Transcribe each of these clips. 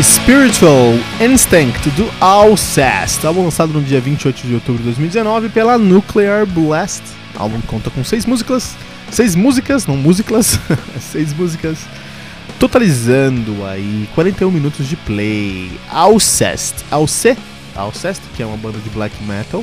Spiritual Instinct do Alcest, álbum lançado no dia 28 de outubro de 2019 pela Nuclear Blast. O álbum conta com seis músicas, seis músicas, não músicas, seis músicas, totalizando aí 41 minutos de play. Alcest, Alce, Alcest, que é uma banda de black metal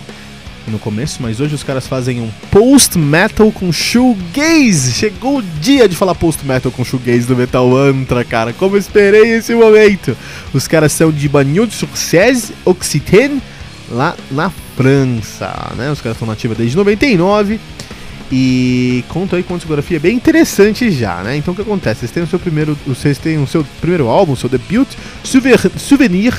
no começo, mas hoje os caras fazem um post-metal com shoegaze. Chegou o dia de falar post-metal com shoegaze do Metal Mantra, cara. Como esperei esse momento. Os caras são de Bagnols-sur-Cèze, Occitane, lá na França, né? Os caras estão nativos desde 99 e contam aí com uma discografia bem interessante já, né? Então o que acontece? Vocês têm o seu primeiro, vocês têm o seu primeiro álbum, seu debut, Souvenir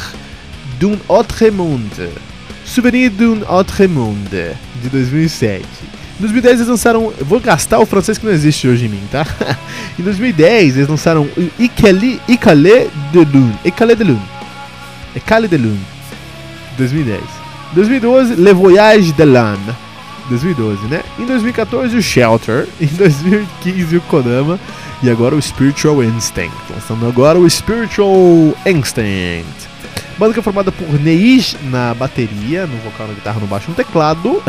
d'un autre monde. Souvenir d'un autre monde, de 2007. Em 2010 eles lançaram. Vou gastar o francês que não existe hoje em mim, tá? em 2010 eles lançaram Icale, Icale de Lune. Icale de Lune. Icale de Lune. 2010. Em 2012, Le Voyage de l'âme. 2012, né? Em 2014, o Shelter. Em 2015, o Kodama. E agora o Spiritual Instinct. Lançando agora o Spiritual Instinct. Banda que é formada por Neij na bateria, no vocal, na guitarra, no baixo, no teclado.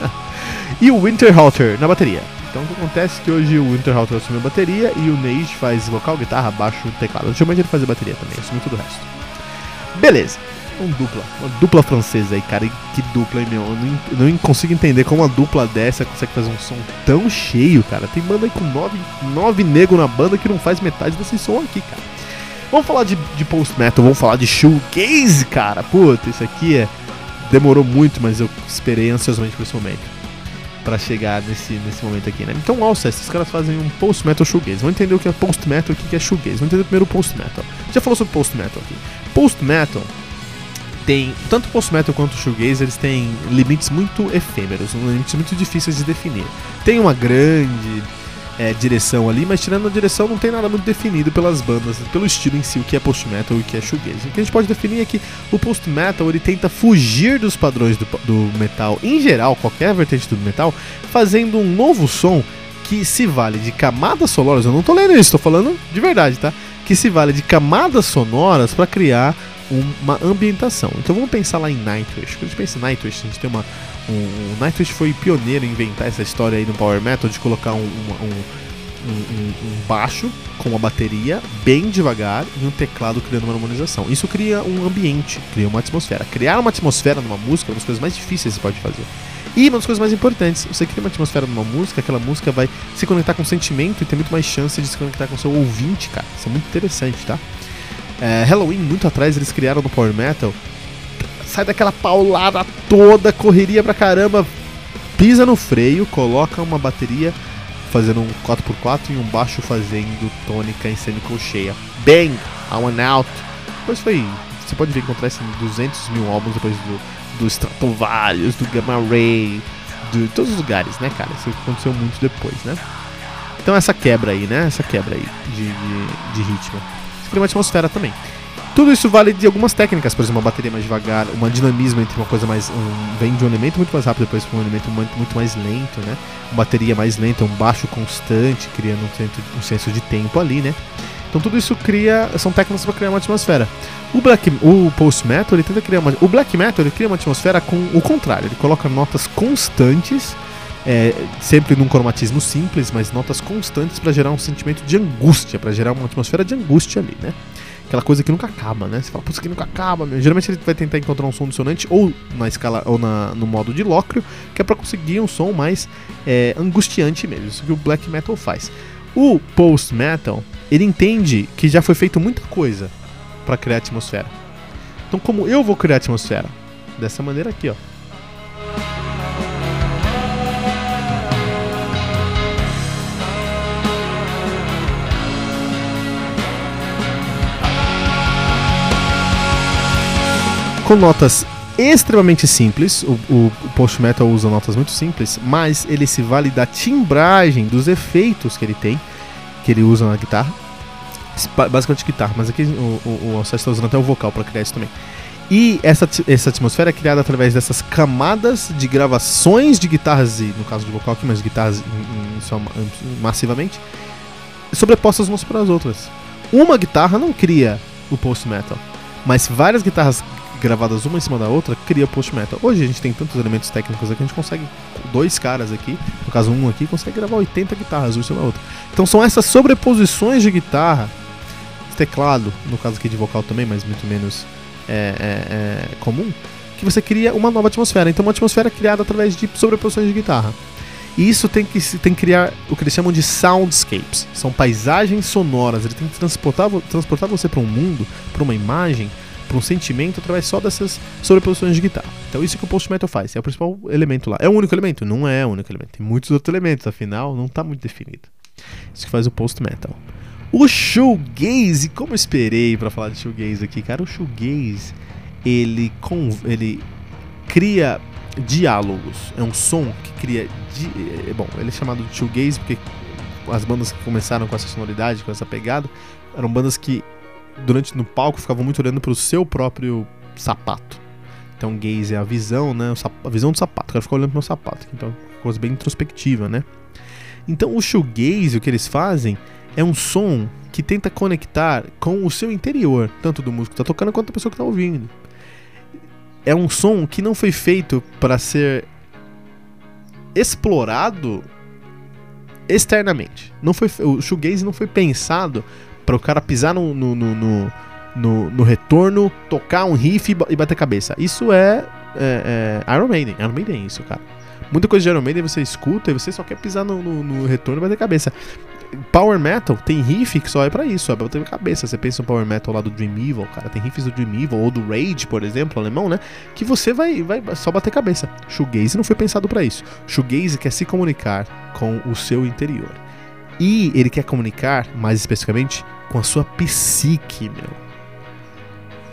e o Winterhalter na bateria. Então o que acontece é que hoje o Winterhalter assumiu a bateria e o Neij faz vocal, guitarra, baixo, teclado. Ultimamente ele faz a bateria também, assumiu tudo o resto. Beleza. Um dupla, uma dupla francesa aí, cara. Que dupla, hein, meu? Eu não, não consigo entender como uma dupla dessa consegue fazer um som tão cheio, cara. Tem banda aí com nove, nove negros na banda que não faz metade desse som aqui, cara. Vamos falar de, de post-metal, vamos falar de shoegaze, cara. Puta, isso aqui é. Demorou muito, mas eu esperei ansiosamente por esse momento. Pra chegar nesse, nesse momento aqui, né? Então, Alcest, esses caras fazem um post-metal shoegaze. Vamos entender o que é post-metal e o que é shoegaze. Vamos entender primeiro o post-metal. Já falou sobre post-metal aqui. Post-metal tem. Tanto post-metal quanto shoegaze, eles têm limites muito efêmeros, limites muito difíceis de definir. Tem uma grande é, direção ali, mas tirando a direção não tem nada muito definido pelas bandas, pelo estilo em si, o que é post-metal e o que é shoegaze. O que a gente pode definir é que o post-metal ele tenta fugir dos padrões do, do metal, em geral, qualquer vertente do metal, fazendo um novo som que se vale de camadas sonoras, eu não tô lendo isso, tô falando de verdade, tá? Que se vale de camadas sonoras para criar uma ambientação. Então vamos pensar lá em Nightwish. Quando a gente pensa em Nightwish, a gente tem uma, o Nightwish foi pioneiro em inventar essa história aí no Power Metal de colocar um, um, um, baixo com uma bateria bem devagar e um teclado criando uma harmonização. Isso cria um ambiente, cria uma atmosfera. Criar uma atmosfera numa música é uma das coisas mais difíceis que você pode fazer. E uma das coisas mais importantes, você cria uma atmosfera numa música, aquela música vai se conectar com o sentimento e ter muito mais chance de se conectar com o seu ouvinte, cara. Isso é muito interessante, tá? É, Halloween, muito atrás, eles criaram no Power Metal sai daquela paulada toda, correria pra caramba, pisa no freio, coloca uma bateria fazendo um 4x4 e um baixo fazendo tônica em semicolcheia. Bang! I went out. Depois foi. Você pode ver encontrar isso em 200 mil álbuns depois do, do Stratovarius, do Gamma Ray, de todos os lugares, né, cara? Isso aconteceu muito depois, né? Então essa quebra aí, né? Essa quebra aí de, de, de ritmo. Isso atmosfera também. Tudo isso vale de algumas técnicas, por exemplo, uma bateria mais devagar, um dinamismo entre uma coisa mais. Um, vem de um elemento muito mais rápido depois para um elemento muito, mais lento, né? Uma bateria mais lenta, um baixo constante, criando um, senso, um senso de tempo ali, né? Então tudo isso cria. São técnicas para criar uma atmosfera. O black, o post metal ele tenta criar uma. O black metal ele cria uma atmosfera com o contrário. Ele coloca notas constantes, é, sempre num cromatismo simples, mas notas constantes para gerar um sentimento de angústia, para gerar uma atmosfera de angústia ali, né? Aquela coisa que nunca acaba, né? Você fala, putz, aqui nunca acaba, meu. Geralmente ele vai tentar encontrar um som dissonante ou na escala ou na, no modo de lócrio, que é para conseguir um som mais é, angustiante mesmo. Isso que o black metal faz. O post metal ele entende que já foi feito muita coisa para criar atmosfera. Então, como eu vou criar atmosfera? Dessa maneira aqui, ó. Com notas extremamente simples. O, o, post metal usa notas muito simples, mas ele se vale da timbragem, dos efeitos que ele tem, que ele usa na guitarra. Basicamente guitarra, mas aqui o, o, está usando até o vocal para criar isso também. E essa, essa atmosfera é criada através dessas camadas de gravações de guitarras, e no caso de vocal aqui, mas guitarras em, em, massivamente, sobrepostas umas para as outras. Uma guitarra não cria o post metal, mas várias guitarras gravadas uma em cima da outra, cria post metal. Hoje a gente tem tantos elementos técnicos aqui, a gente consegue, dois caras aqui, no caso um aqui, consegue gravar 80 guitarras uma em cima da outra. Então são essas sobreposições de guitarra, teclado, no caso aqui de vocal também, mas muito menos é, é, é, comum, que você cria uma nova atmosfera. Então uma atmosfera criada através de sobreposições de guitarra. E isso tem que, tem que criar o que eles chamam de soundscapes. São paisagens sonoras. Ele tem que transportar, transportar você para um mundo, para uma imagem, para um sentimento através só dessas sobreposições de guitarra. Então isso que o post metal faz, é o principal elemento lá. É o único elemento? Não é o único elemento. Tem muitos outros elementos, afinal não está muito definido. Isso que faz o post metal. O shoegaze, como eu esperei para falar de shoegaze aqui, cara, o shoegaze ele com ele cria diálogos. É um som que cria di... É, bom, ele é chamado de shoegaze porque as bandas que começaram com essa sonoridade, com essa pegada, eram bandas que durante no palco ficavam muito olhando para o seu próprio sapato. Então, gaze é a visão, né? A visão do sapato. O cara fica olhando pro meu sapato. Então, coisa bem introspectiva, né? Então, o shoegaze, o que eles fazem, é um som que tenta conectar com o seu interior, tanto do músico que está tocando quanto da pessoa que está ouvindo. É um som que não foi feito para ser explorado externamente. Não foi, o shoegaze não foi pensado para o cara pisar no, no, no, no, no retorno, tocar um riff e bater cabeça. Isso é, é, é, Iron Maiden. Iron Maiden é isso, cara. Muita coisa de Iron Maiden você escuta e você só quer pisar no, no, no retorno e bater cabeça. Power Metal tem riff que só é para isso, é pra bater cabeça. Você pensa no Power Metal lá do Dream Evil, cara, tem riffs do Dream Evil ou do Rage, por exemplo, alemão, né? Que você vai, vai só bater cabeça. Shoegaze não foi pensado para isso. Shoegaze quer se comunicar com o seu interior. E ele quer comunicar, mais especificamente, com a sua psique, meu.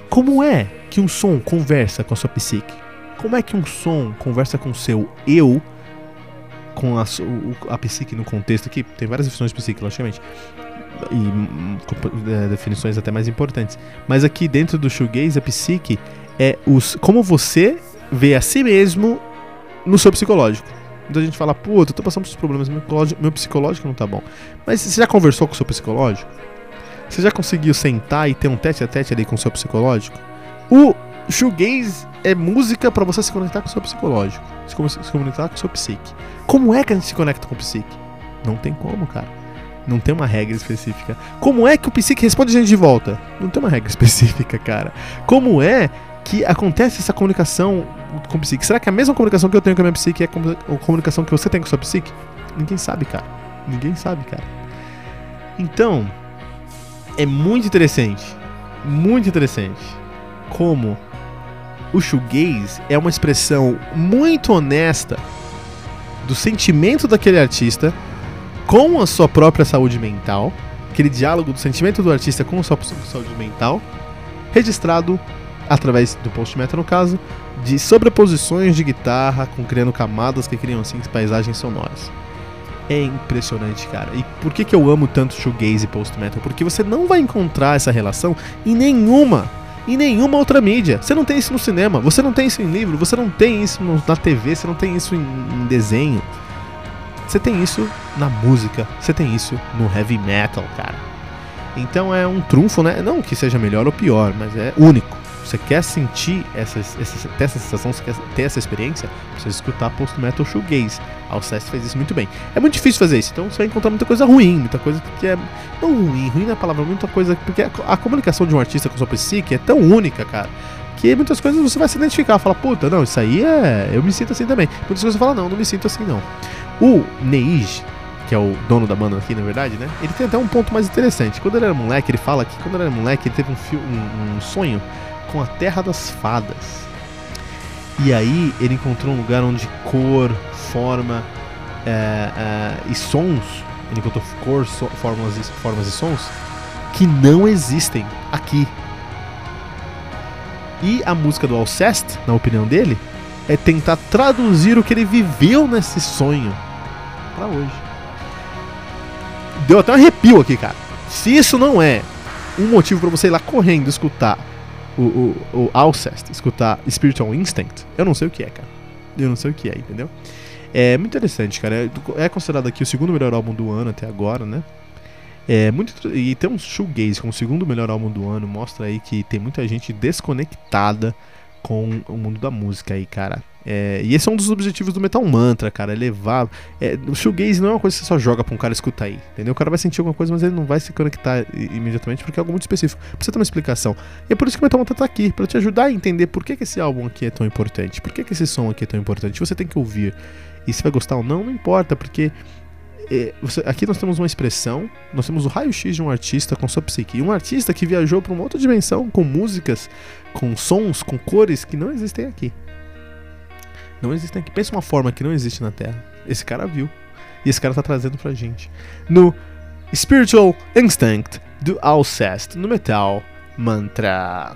Como é que um som conversa com a sua psique? Como é que um som conversa com o seu eu, com a, a psique no contexto aqui? Tem várias definições de psique, logicamente. E hum, é, definições até mais importantes. Mas aqui dentro do shoegaze, a psique é os, como você vê a si mesmo no seu psicológico. Muita gente fala, puta, eu tô passando por problemas, meu psicológico, meu psicológico não tá bom. Mas você já conversou com o seu psicológico? Você já conseguiu sentar e ter um tete a tete ali com o seu psicológico? O shoegaze é música para você se conectar com o seu psicológico, se, se conectar com o seu psique. Como é que a gente se conecta com o psique? Não tem como, cara. Não tem uma regra específica. Como é que o psique responde a gente de volta? Não tem uma regra específica, cara. Como é que acontece essa comunicação com o psique? Será que é a mesma comunicação que eu tenho com a minha psique é a comunicação que você tem com a sua psique? Ninguém sabe, cara. Ninguém sabe, cara. Então, é muito interessante, muito interessante, como o shoegaze é uma expressão muito honesta do sentimento daquele artista com a sua própria saúde mental, aquele diálogo do sentimento do artista com a sua saúde mental, registrado através do post no caso, de sobreposições de guitarra com criando camadas que criam assim paisagens sonoras é impressionante, cara. E por que, que eu amo tanto shoegaze e post-metal? Porque você não vai encontrar essa relação em nenhuma, em nenhuma outra mídia. Você não tem isso no cinema, você não tem isso em livro, você não tem isso na TV, você não tem isso em, em desenho. Você tem isso na música, você tem isso no heavy metal, cara. Então é um trunfo, né? Não que seja melhor ou pior, mas é único você quer sentir essa, essa, ter essa sensação, você quer ter essa experiência, precisa escutar post metal shoegaze. A Alceste fez isso muito bem. É muito difícil fazer isso, então você vai encontrar muita coisa ruim, muita coisa que é. Não ruim, ruim na palavra, muita coisa. Porque a, a, comunicação de um artista com sua psique é tão única, cara. Que muitas coisas você vai se identificar, fala, puta, não, isso aí é. Eu me sinto assim também. Muitas coisas você fala, não, não me sinto assim não. O Neige, que é o dono da banda aqui, na verdade, né? Ele tem até um ponto mais interessante. Quando ele era moleque, ele fala que quando ele era moleque, ele teve um, um, um sonho com a Terra das Fadas. E aí ele encontrou um lugar onde cor, forma é, é, e sons, ele encontrou cor, so, formas, e, formas e sons que não existem aqui. E a música do Alcest, na opinião dele, é tentar traduzir o que ele viveu nesse sonho para hoje. Deu até um arrepio aqui, cara. Se isso não é um motivo para você ir lá correndo escutar o, o, o Alcest, escutar Spiritual Instinct, eu não sei o que é, cara. Eu não sei o que é, entendeu? É muito interessante, cara. É, é considerado aqui o segundo melhor álbum do ano até agora, né? É muito e tem um shoegaze como o segundo melhor álbum do ano, mostra aí que tem muita gente desconectada com o mundo da música aí, cara. É, e esse é um dos objetivos do Metal Mantra, cara, é levar. É, o shoegaze não é uma coisa que você só joga pra um cara escutar aí, entendeu? O cara vai sentir alguma coisa, mas ele não vai se conectar imediatamente porque é algo muito específico. Precisa ter uma explicação. E é por isso que o Metal Mantra tá aqui, para te ajudar a entender por que, que esse álbum aqui é tão importante, por que, que esse som aqui é tão importante. Você tem que ouvir. E se vai gostar ou não, não importa, porque é, aqui nós temos uma expressão, nós temos o raio-x de um artista com sua psique. Um artista que viajou para uma outra dimensão com músicas, com sons, com cores que não existem aqui. Não existem aqui. Pensa uma forma que não existe na Terra. Esse cara viu. E esse cara tá trazendo pra gente. No Spiritual Instinct do Alcest, no Metal Mantra.